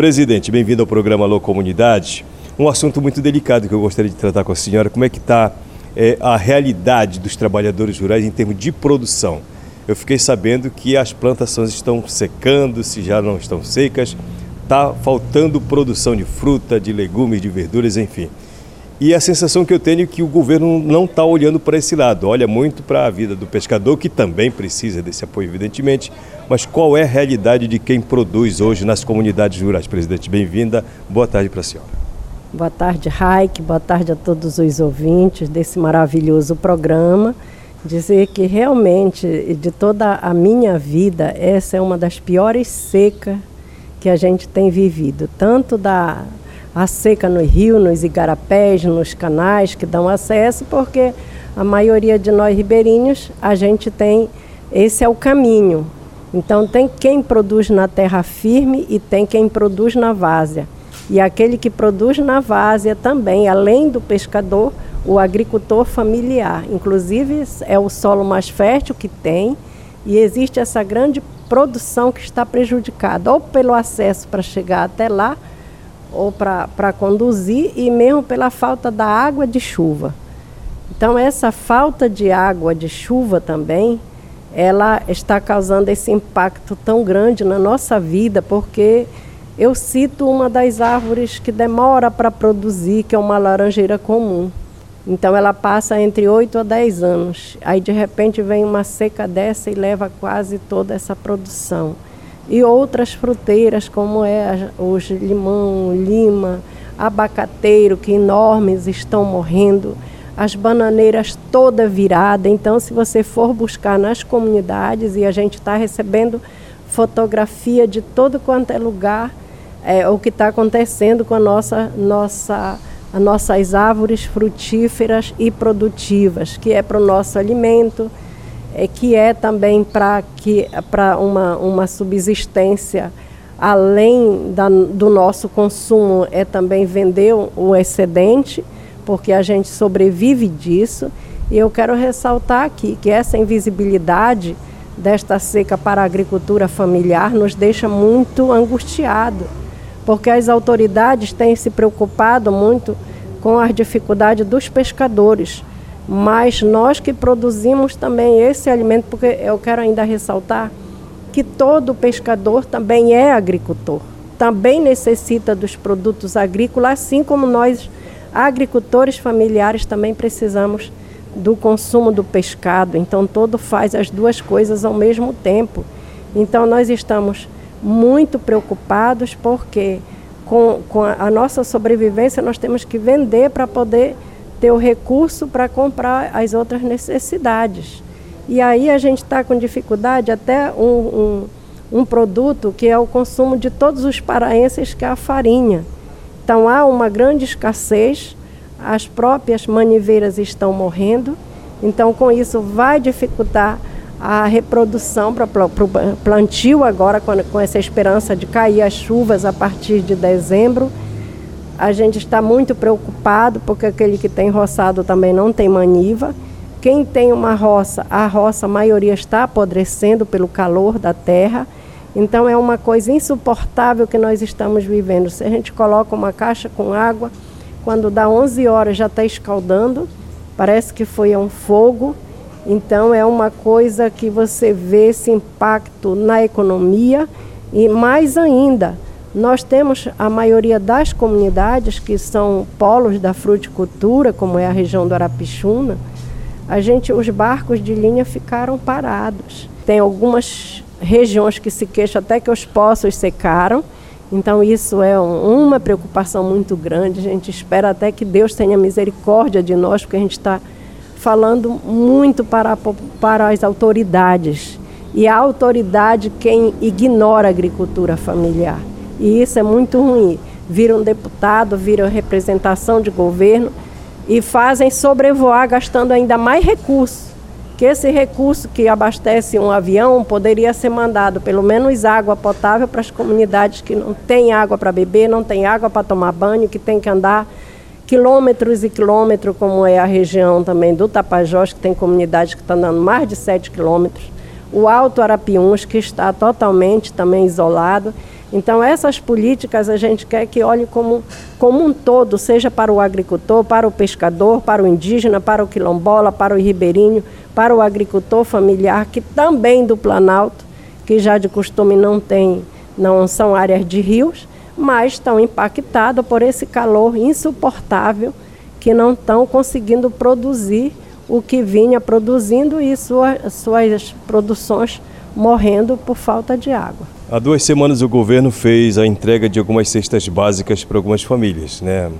Presidente, bem-vindo ao programa Alô Comunidade. Um assunto muito delicado que eu gostaria de tratar com a senhora, como é que está é, a realidade dos trabalhadores rurais em termos de produção. Eu fiquei sabendo que as plantações estão secando, se já não estão secas, está faltando produção de fruta, de legumes, de verduras, enfim. E a sensação que eu tenho é que o governo não está olhando para esse lado, olha muito para a vida do pescador, que também precisa desse apoio, evidentemente, mas qual é a realidade de quem produz hoje nas comunidades rurais? Presidente, bem-vinda, boa tarde para a senhora. Boa tarde, Raik, boa tarde a todos os ouvintes desse maravilhoso programa. Dizer que realmente, de toda a minha vida, essa é uma das piores secas que a gente tem vivido, tanto da a seca no rio, nos igarapés, nos canais que dão acesso, porque a maioria de nós ribeirinhos, a gente tem, esse é o caminho. Então tem quem produz na terra firme e tem quem produz na várzea. E aquele que produz na várzea também, além do pescador, o agricultor familiar. Inclusive é o solo mais fértil que tem e existe essa grande produção que está prejudicada, ou pelo acesso para chegar até lá, ou para conduzir, e mesmo pela falta da água de chuva. Então, essa falta de água de chuva também, ela está causando esse impacto tão grande na nossa vida, porque eu cito uma das árvores que demora para produzir, que é uma laranjeira comum. Então ela passa entre 8 a 10 anos. Aí de repente vem uma seca dessa e leva quase toda essa produção e outras fruteiras, como é os limão, lima, abacateiro, que enormes estão morrendo, as bananeiras toda virada. Então, se você for buscar nas comunidades, e a gente está recebendo fotografia de todo quanto é lugar, é, o que está acontecendo com a nossa, nossa, as nossas árvores frutíferas e produtivas, que é para o nosso alimento, é, que é também para uma, uma subsistência além da, do nosso consumo, é também vender o excedente, porque a gente sobrevive disso. E eu quero ressaltar aqui que essa invisibilidade desta seca para a agricultura familiar nos deixa muito angustiado, porque as autoridades têm se preocupado muito com as dificuldades dos pescadores mas nós que produzimos também esse alimento, porque eu quero ainda ressaltar que todo pescador também é agricultor, também necessita dos produtos agrícolas, assim como nós, agricultores familiares, também precisamos do consumo do pescado. Então, todo faz as duas coisas ao mesmo tempo. Então, nós estamos muito preocupados porque com, com a nossa sobrevivência nós temos que vender para poder ter o recurso para comprar as outras necessidades. E aí a gente está com dificuldade até um, um, um, produto que é o consumo de todos os paraenses, que é a farinha. Então há uma grande escassez, as próprias maniveiras estão morrendo, então com isso vai dificultar a reprodução para o plantio agora, com, essa esperança de cair as chuvas a partir de dezembro a gente está muito preocupado porque aquele que tem roçado também não tem maniva. Quem tem uma roça, a roça, a maioria está apodrecendo pelo calor da terra. Então é uma coisa insuportável que nós estamos vivendo. Se a gente coloca uma caixa com água, quando dá 11 horas já está escaldando, parece que foi um fogo. Então é uma coisa que você vê esse impacto na economia e mais ainda nós temos a maioria das comunidades que são polos da fruticultura, como é a região do Arapixuna, a gente, os barcos de linha ficaram parados. Tem algumas regiões que se queixam até que os poços secaram, então isso é um, uma preocupação muito grande. A gente espera até que Deus tenha misericórdia de nós, porque a gente está falando muito para, para as autoridades. E a autoridade quem ignora a agricultura familiar. E isso é muito ruim. Viram deputado, viram representação de governo e fazem sobrevoar gastando ainda mais recursos. Que esse recurso que abastece um avião poderia ser mandado pelo menos água potável para as comunidades que não têm água para beber, não têm água para tomar banho, que tem que andar quilômetros e quilômetros, como é a região também do Tapajós, que tem comunidades que estão andando mais de 7 quilômetros. O Alto Arapiuns, que está totalmente também isolado. Então, essas políticas a gente quer que olhe como, como um todo, seja para o agricultor, para o pescador, para o indígena, para o quilombola, para o ribeirinho, para o agricultor familiar, que também do Planalto, que já de costume não tem, não são áreas de rios, mas estão impactados por esse calor insuportável que não estão conseguindo produzir o que vinha produzindo e sua, suas produções morrendo por falta de água. Há duas semanas o governo fez a entrega de algumas cestas básicas para algumas famílias. Né?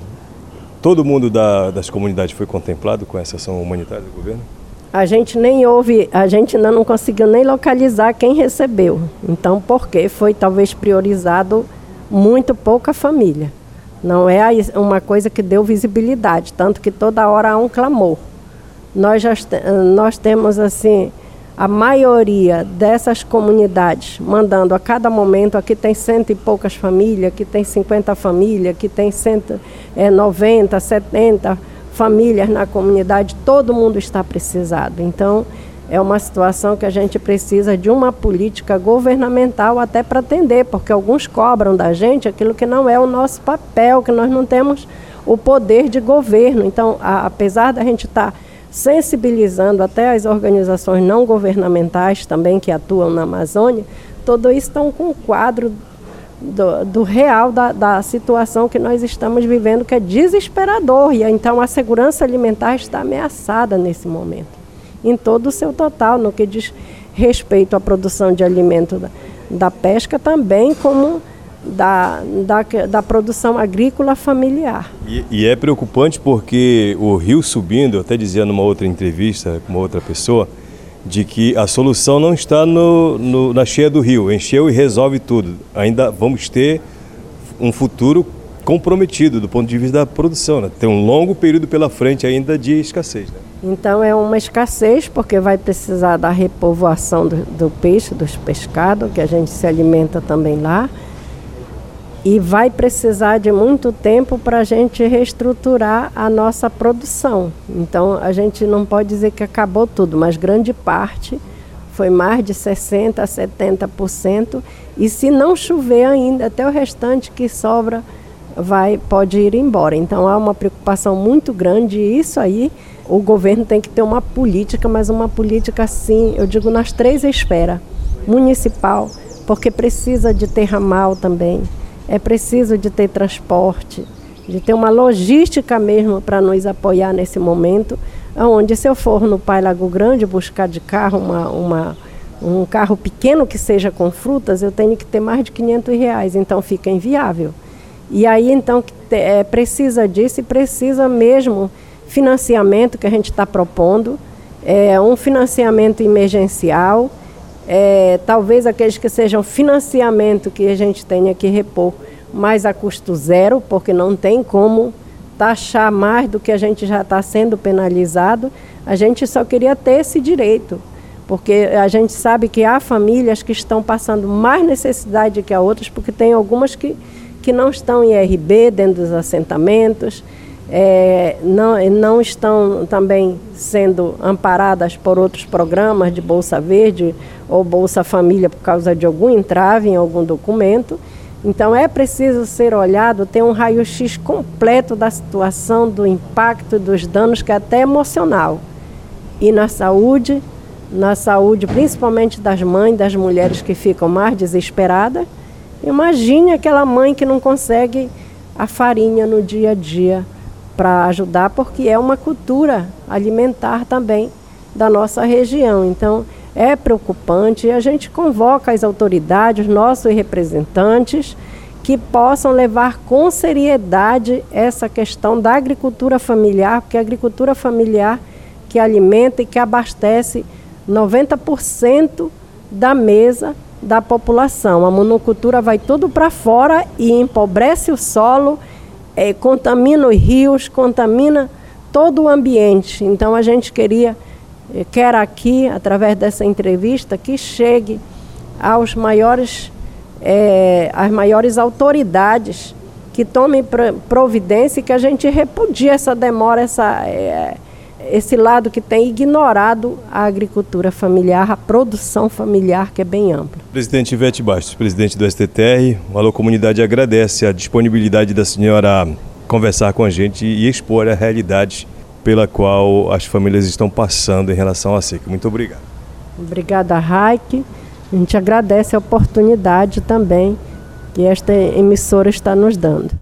Todo mundo da, das comunidades foi contemplado com essa ação humanitária do governo? A gente nem houve, a gente ainda não conseguiu nem localizar quem recebeu. Então, por quê? Foi talvez priorizado muito pouca família. Não é uma coisa que deu visibilidade, tanto que toda hora há um clamor. Nós, já, nós temos assim a maioria dessas comunidades mandando a cada momento, aqui tem cento e poucas famílias, aqui tem 50 famílias, aqui tem cento, é, 90, 70 famílias na comunidade, todo mundo está precisado. Então, é uma situação que a gente precisa de uma política governamental até para atender, porque alguns cobram da gente aquilo que não é o nosso papel, que nós não temos o poder de governo. Então, a, apesar da gente estar tá sensibilizando até as organizações não governamentais também que atuam na Amazônia, todos estão com um quadro do, do real da, da, situação que nós estamos vivendo, que é desesperador. E então a segurança alimentar está ameaçada nesse momento em todo o seu total, no que diz respeito à produção de alimento da, da pesca, também como da, da, da produção agrícola familiar. E, e, é preocupante porque o rio subindo, eu até dizia numa outra entrevista com uma outra pessoa, de que a solução não está no, no, na cheia do rio, encheu e resolve tudo. Ainda vamos ter um futuro comprometido do ponto de vista da produção. Né? Tem um longo período pela frente ainda de escassez. Né? Então é uma escassez porque vai precisar da repovoação do, do peixe, dos pescados, que a gente se alimenta também lá. E vai precisar de muito tempo para a gente reestruturar a nossa produção. Então a gente não pode dizer que acabou tudo, mas grande parte foi mais de 60% a 70%. E se não chover ainda, até o restante que sobra vai pode ir embora. Então há uma preocupação muito grande e isso aí o governo tem que ter uma política, mas uma política assim, eu digo nas três esferas. Municipal, porque precisa de ter ramal também, é preciso de ter transporte, de ter uma logística mesmo para nos apoiar nesse momento, onde se eu for no Pai Lago Grande buscar de carro uma, uma, um carro pequeno que seja com frutas, eu tenho que ter mais de 500 reais, então fica inviável. E aí então é, precisa disso e precisa mesmo financiamento que a gente está propondo, é um financiamento emergencial, é, talvez aqueles que sejam financiamento que a gente tenha que repor, mas a custo zero, porque não tem como taxar mais do que a gente já está sendo penalizado. A gente só queria ter esse direito, porque a gente sabe que há famílias que estão passando mais necessidade que a outras, porque tem algumas que, que não estão em RB dentro dos assentamentos é, não, não estão também sendo amparadas por outros programas de Bolsa Verde ou Bolsa Família por causa de algum entrave em algum documento. Então é preciso ser olhado, ter um raio-x completo da situação, do impacto, dos danos, que é até emocional. E na saúde, na saúde principalmente das mães, das mulheres que ficam mais desesperadas. Imagine aquela mãe que não consegue a farinha no dia a dia para ajudar, porque é uma cultura alimentar também da nossa região. Então, é preocupante e a gente convoca as autoridades, nossos representantes, que possam levar com seriedade essa questão da agricultura familiar, porque a agricultura familiar que alimenta e que abastece 90% da mesa da população. A monocultura vai tudo para fora e empobrece o solo é, contamina os rios, contamina todo o ambiente. Então a gente queria, eh, quer aqui, através dessa entrevista, que chegue aos maiores, é, às maiores autoridades que tomem providência e que a gente repudie essa demora, essa, é, esse lado que tem ignorado a agricultura familiar, a produção familiar, que é bem ampla. Presidente Ivete Bastos, presidente do STTR, o Alô Comunidade agradece a disponibilidade da senhora conversar com a gente e expor a realidade pela qual as famílias estão passando em relação à seca. Muito obrigado. Obrigada, Raik. A gente agradece a oportunidade também que esta emissora está nos dando.